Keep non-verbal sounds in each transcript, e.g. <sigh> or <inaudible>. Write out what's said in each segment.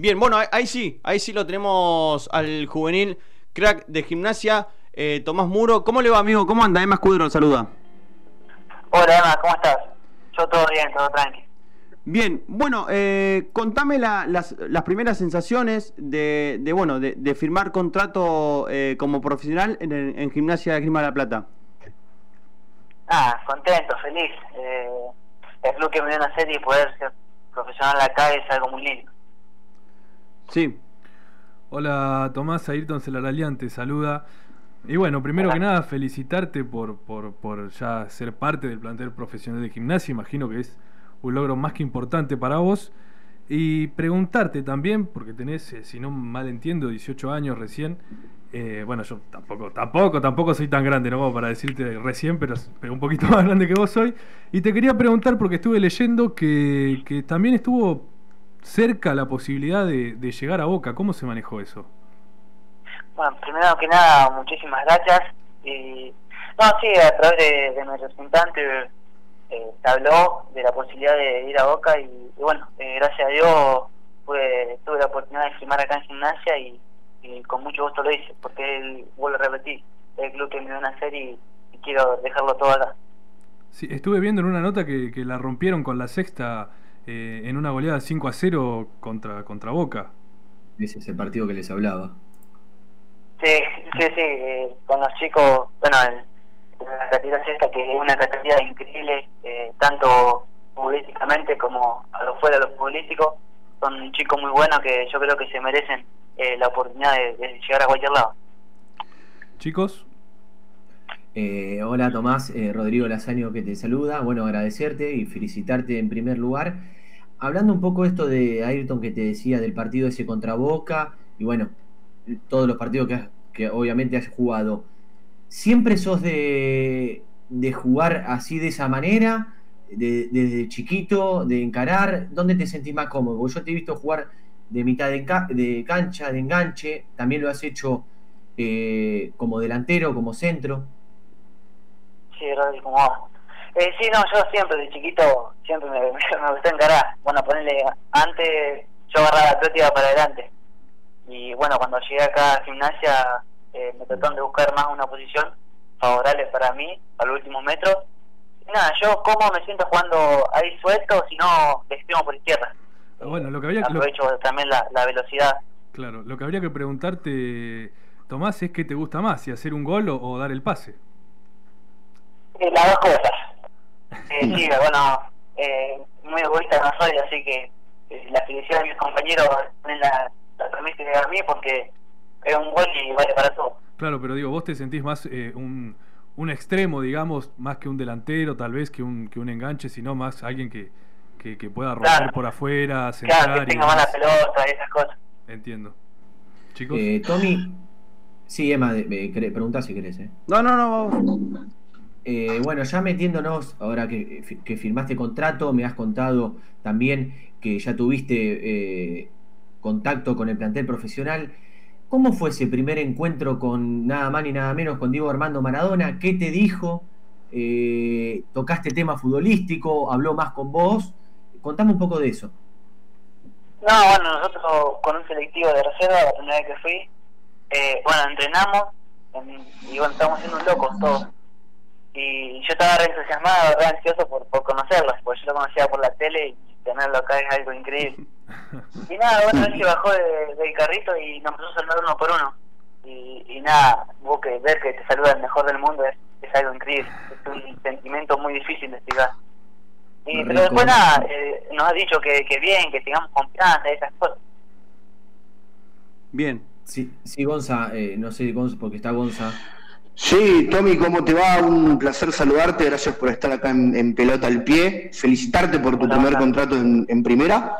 Bien, bueno, ahí, sí, ahí sí lo tenemos al juvenil crack de gimnasia, eh, Tomás Muro. ¿Cómo le va, amigo? ¿Cómo anda? Emma Escudero, saluda. Hola, Emma, ¿cómo estás? Yo todo bien, todo tranqui. Bien, bueno, eh, contame las, primeras sensaciones de, bueno, de, firmar contrato eh, como profesional en, Gimnasia de Grima de la Plata. Ah, contento, feliz. Eh, el club que me dio una serie y poder ser profesional acá es algo muy lindo. Sí. Hola Tomás, Ayrton Celaralian te saluda. Y bueno, primero que nada, felicitarte por, por, por ya ser parte del plantel profesional de gimnasia. Imagino que es un logro más que importante para vos. Y preguntarte también, porque tenés, eh, si no mal entiendo, 18 años recién. Eh, bueno, yo tampoco, tampoco, tampoco soy tan grande, ¿no? para decirte recién, pero, pero, un poquito <laughs> más grande que vos soy. Y te quería preguntar, porque estuve leyendo que, que también estuvo cerca la posibilidad de, llegar a Boca. ¿Cómo se manejó eso? Bueno, primero que nada, muchísimas gracias. Y, no, sí, a través de, de mi representante eh, se habló de la posibilidad de ir a Boca y, bueno, eh, gracias a Dios tuve la oportunidad de filmar acá en gimnasia y, con mucho gusto lo hice, porque él, vuelvo a repetir, el club que me dio a hacer y, quiero dejarlo todo acá. Sí, estuve viendo en una nota que, que la rompieron con la sexta eh, en una goleada 5 a 0 contra, contra Boca. Ese es el partido que les hablaba. Sí, sí, sí, con los chicos, bueno, la categoría sexta que es una categoría increíble, eh, tanto futbolísticamente como a lo fuera de los futbolísticos. Son chicos muy buenos que yo creo que se merecen eh, la oportunidad de, llegar a cualquier lado. Chicos. Eh, hola Tomás, Rodrigo Lazaño que te saluda. Bueno, agradecerte y felicitarte en primer lugar. Hablando un poco esto de Ayrton que te decía del partido ese contra Boca y bueno, todos los partidos que, que obviamente has jugado. ¿Siempre sos de, de jugar así de esa manera? desde chiquito, de encarar? ¿Dónde te sentís más cómodo? yo te he visto jugar de mitad de, de cancha, de enganche, también lo has hecho eh, como delantero, como centro. Sí, como eh, sí, no, yo siempre de chiquito, siempre me, <laughs> me, gustó encarar. Bueno, ponerle, antes yo agarraba la pelota para adelante. Y bueno, cuando llegué acá a gimnasia, eh, me trataron de buscar más una posición favorable para mí, para los últimos metros. Y nada, yo como me siento jugando ahí suelto, si no, de extremo por izquierda. Bueno, lo que había Aprovecho también la, la velocidad. Claro, lo que habría que preguntarte, Tomás, es qué te gusta más, si hacer un gol o, dar el pase. Eh, las dos cosas. Eh, sí, <laughs> bueno, eh, muy egoísta no soy, así que eh, la felicidad de mis compañeros la, la permite a mí porque es un gol y vale para todo. Claro, pero digo, vos te sentís más eh, un, un extremo, digamos, más que un delantero, tal vez que un, que un enganche, sino más alguien que, que, pueda romper por afuera, centrar. Claro, que tenga mala pelota, esas cosas. Entiendo. Chicos. Eh, Tommy, sí, Emma, me preguntás si querés. ¿eh? No, no, no, eh, bueno, ya metiéndonos, ahora que, que, firmaste contrato, me has contado también que ya tuviste eh, contacto con el plantel profesional. ¿Cómo fue ese primer encuentro con nada más ni nada menos con Diego Armando Maradona? ¿Qué te dijo? Eh, ¿Tocaste tema futbolístico? ¿Habló más con vos? Contame un poco de eso. No, bueno, nosotros con un selectivo de reserva, la primera vez que fui, eh, bueno, entrenamos y bueno, estábamos haciendo un locos todos. Y yo estaba re entusiasmado, re ansioso por, por conocerlos, porque yo lo conocía por la tele y tenerlo acá es algo increíble. <laughs> Y nada, bueno, él se bajó del carrito y nos empezó a saludar uno por uno. Y, y nada, vos que ver que te saluda el mejor del mundo es, es algo increíble, es un sentimiento muy difícil de explicar. Y, pero después nada, eh, nos ha dicho que, que bien, que tengamos confianza, esas cosas. Bien. Sí, sí Gonza, eh, no sé, Gonza, porque está Gonza. Sí, Tommy, ¿cómo te va? Un placer saludarte, gracias por estar acá en, pelota al pie, felicitarte por tu primer contrato en, primera.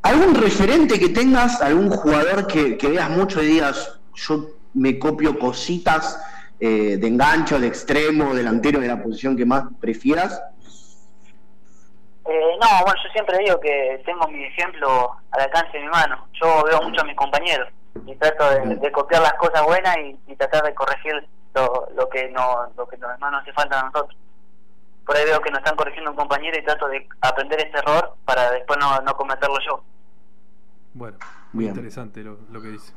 ¿Algún referente que tengas, algún jugador que, veas mucho y digas, yo me copio cositas eh, de engancho, de extremo, delantero, de la posición que más prefieras? Eh, no, bueno, yo siempre digo que tengo mi ejemplo al alcance de mi mano. Yo veo mucho a mis compañeros y trato de, copiar las cosas buenas y, tratar de corregir lo, lo que no lo que no nos hace falta a nosotros. Por ahí veo que nos están corrigiendo un compañero y trato de aprender ese error para después no, no cometerlo yo. Bueno, muy Bien. interesante lo, lo que dice.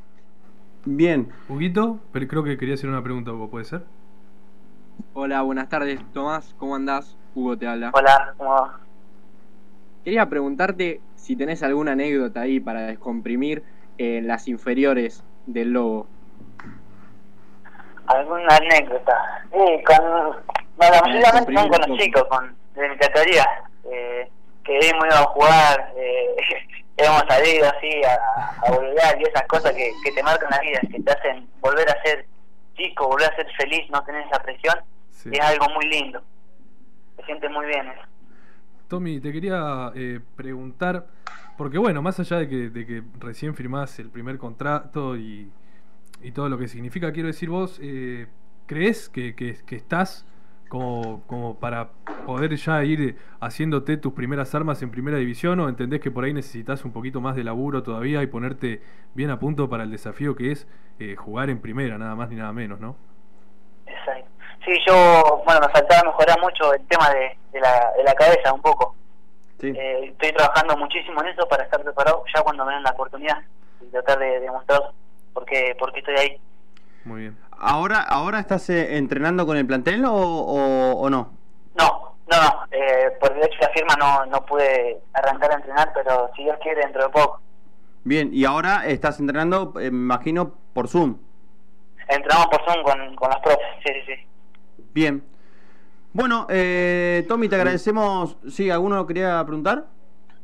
Bien. Huguito, pero creo que quería hacer una pregunta, Hugo, ¿puede ser? Hola, buenas tardes, Tomás, ¿cómo andás? Hugo te habla. Hola, ¿cómo va? Quería preguntarte si tenés alguna anécdota ahí para descomprimir en las inferiores del Lobo. ¿Alguna anécdota? Sí, con... Bueno, mayormente son con los chicos, con de mi categoría. Eh, que hemos ido a jugar, eh, <laughs> hemos salido así a, a volver y esas cosas que, que te marcan la vida, que te hacen volver a ser chico, volver a ser feliz, no tener esa presión, Sí. es algo muy lindo. Se siente muy bien eso. Tommy, te quería eh, preguntar, porque bueno, más allá de que, de que recién firmás el primer contrato y, y todo lo que significa, quiero decir vos, eh, ¿crees que, estás como, para poder ya ir haciéndote tus primeras armas en primera división o entendés que por ahí necesitas un poquito más de laburo todavía y ponerte bien a punto para el desafío que es eh, jugar en primera, nada más ni nada menos, ¿no? Exacto. Sí, yo, bueno, me faltaba mejorar mucho el tema de, la, de la cabeza un poco. Sí. Eh, estoy trabajando muchísimo en eso para estar preparado ya cuando me den la oportunidad y tratar de demostrar por qué, por qué estoy ahí. Muy bien. ¿Ahora, ahora estás eh, entrenando con el plantel o, o, o no? No, no, no. Eh, por el hecho de la firma no, no pude arrancar a entrenar, pero si Dios quiere, dentro de poco. Bien, y ahora estás entrenando, eh, me imagino, por Zoom. Entrenamos por Zoom con, con los profes, sí, sí, sí. Bien. Bueno, eh, Tommy, te agradecemos. Sí, ¿alguno quería preguntar?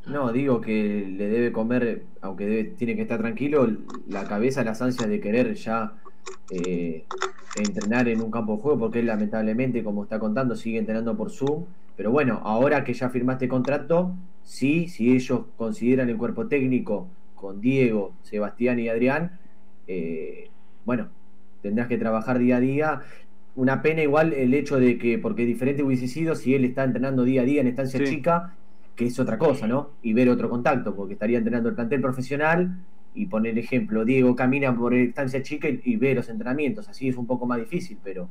No, digo que le debe comer, aunque debe, tiene que estar tranquilo, la cabeza, las ansias de querer ya eh, entrenar en un campo de juego, porque él lamentablemente, como está contando, sigue entrenando por Zoom. Pero bueno, ahora que ya firmaste contrato, sí, si ellos consideran el cuerpo técnico con Diego, Sebastián y Adrián, eh, bueno, tendrás que trabajar día a día. Una pena igual el hecho de que, porque diferente hubiese sido si él está entrenando día a día en estancia Sí. chica, que es otra cosa, ¿no? Y ver otro contacto, porque estaría entrenando el plantel profesional y poner ejemplo, Diego camina por estancia chica y, y ve los entrenamientos, así es un poco más difícil, pero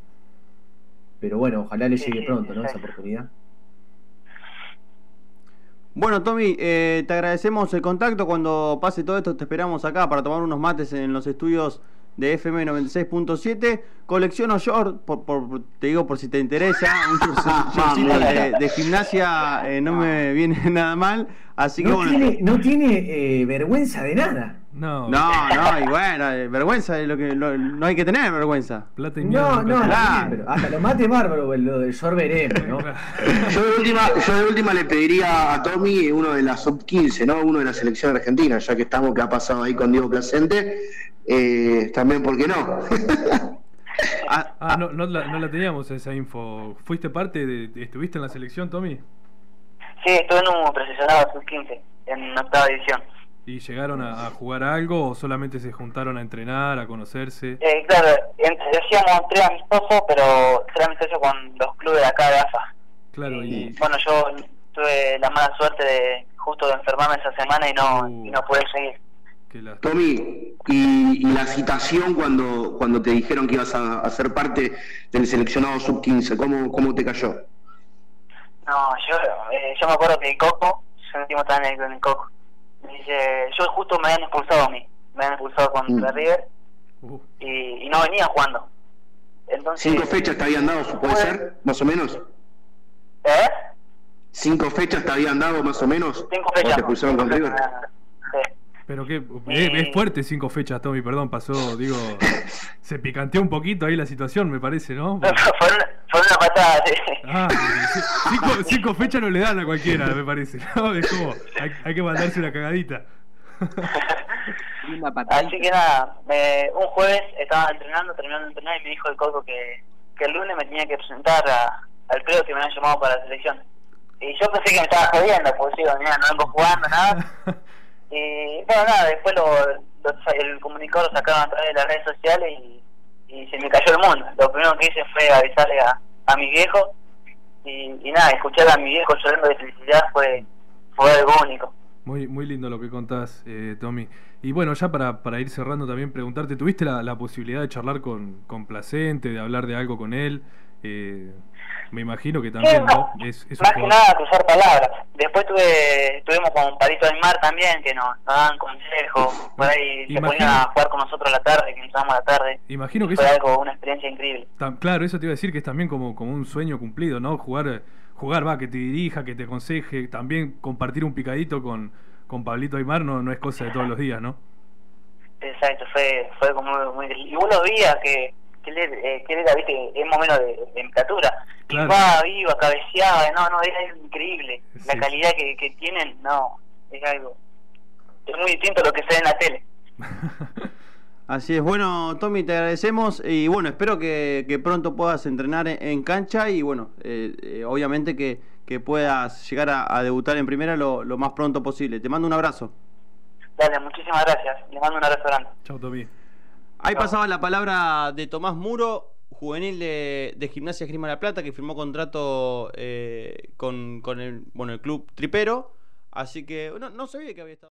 pero bueno, ojalá le llegue pronto, ¿no? Esa oportunidad. Bueno, Tommy, eh, te agradecemos el contacto. Cuando pase todo esto, te esperamos acá para tomar unos mates en los estudios de FM 96.7. Colecciono short, por, por- te digo por si te interesa. <laughs> Un short- shortcito de, de gimnasia eh, no me viene <laughs> nada mal. Así que No bueno. tiene, no tiene eh, vergüenza de nada. No, No, no, y bueno, eh, vergüenza es lo que lo- no hay que tener vergüenza. plata y mierda. No, no, Claro. pero hasta lo mate bárbaro, lo del short veremos, ¿no? <laughs> Yo de última, yo de última le pediría a Tommy uno de la sub 15, ¿no? Uno de la selección argentina, ya que estamos que ha pasado ahí con Diego Placente, eh, también, ¿por qué no? <laughs> Ah, Ah, no, no, la, no la teníamos esa info. ¿Fuiste parte de, ¿Estuviste en la selección, Tommy? Sí, estuve en un profesional sub-15, en octava división. ¿Y llegaron a, a jugar algo o solamente se juntaron a entrenar, a conocerse? Eh, claro, entre, hacíamos tres amistosos, pero tres amistosos con los clubes de acá de AFA. Claro, Y y bueno, yo tuve la mala suerte de justo de enfermarme esa semana y no, Uh. y no pude seguir. La- Tommy, y, y la citación cuando, cuando te dijeron que ibas a, a ser parte del seleccionado sub 15, ¿cómo, cómo te cayó? No, yo, eh, yo me acuerdo que el Coco, yo me estaba también con el Coco. Me dice, yo justo me habían expulsado a mí, me habían expulsado contra Mm. River Uh, y, y no venía jugando. Entonces, ¿Cinco fechas te habían dado, puede ser? ¿Más o menos? ¿Eh? ¿Cinco fechas te habían dado, más o menos? Cinco ¿O fechas. te expulsaron con River? sí. Pero que es, es fuerte cinco fechas, Tommy, perdón, pasó, digo, <laughs> se picanteó un poquito ahí la situación, me parece, ¿no? fue, una, fue una patada, sí. Ah, sí, cinco, <laughs> cinco fechas no le dan a cualquiera, me parece, ¿no? Es como, hay, hay que mandarse una cagadita. Linda patadita. Así que nada, me- un jueves estaba entrenando, terminando de entrenar y me dijo el Coco que, que el lunes me tenía que presentar a- al creo que me habían llamado para la selección. Y yo pensé que me estaba jodiendo, pues digo, mira, no vengo jugando, nada. <laughs> Y bueno, nada, después lo, el comunicador lo sacaron a través de las redes sociales y, se me cayó el mundo. Lo primero que hice fue avisarle a, a mi viejo y, y nada, escuchar a mi viejo llorando de felicidad fue, fue algo único. Muy, muy lindo lo que contás, eh, Tommy. Y bueno, ya para, para ir cerrando también, preguntarte, ¿tuviste la, la posibilidad de charlar con, con Placente, de hablar de algo con él? Eh, me imagino que también, Sí, ¿no? Es, es un Más que nada cruzar palabras. Después tuve, estuvimos con Palito Aymar también, que nos, nos daban consejos. Por ahí se ponían a jugar con nosotros a la tarde, que entrábamos a la tarde. Imagino que Fue eso, algo, una experiencia increíble. claro, eso te iba a decir que es también como, como un sueño cumplido, ¿no? Jugar, jugar, va, que te dirija, que te aconseje, también compartir un picadito con, con Pablito Aymar no, no es cosa de todos los días, ¿no? Exacto, fue, fue como muy, muy- Y uno veía que, que él, eh, que él era, viste, es más o menos de, de temperatura. Claro. Iba, iba, cabeceaba, no, no, era algo increíble. La calidad que, que tienen, no, es algo. Es muy distinto a lo que se ve en la tele. <laughs> Así es, bueno, Tommy, te agradecemos y bueno, espero que, que pronto puedas entrenar en, en cancha y bueno, eh, eh, obviamente que, que puedas llegar a, a debutar en primera lo, lo más pronto posible. Te mando un abrazo. Dale, muchísimas gracias. Les mando un abrazo grande. Chau, Tommy. Ahí pasaba la palabra de Tomás Muro, juvenil de, de Gimnasia Grima La Plata, que firmó contrato eh, con, con el, bueno, el club Tripero. Así que no, no sabía que había estado.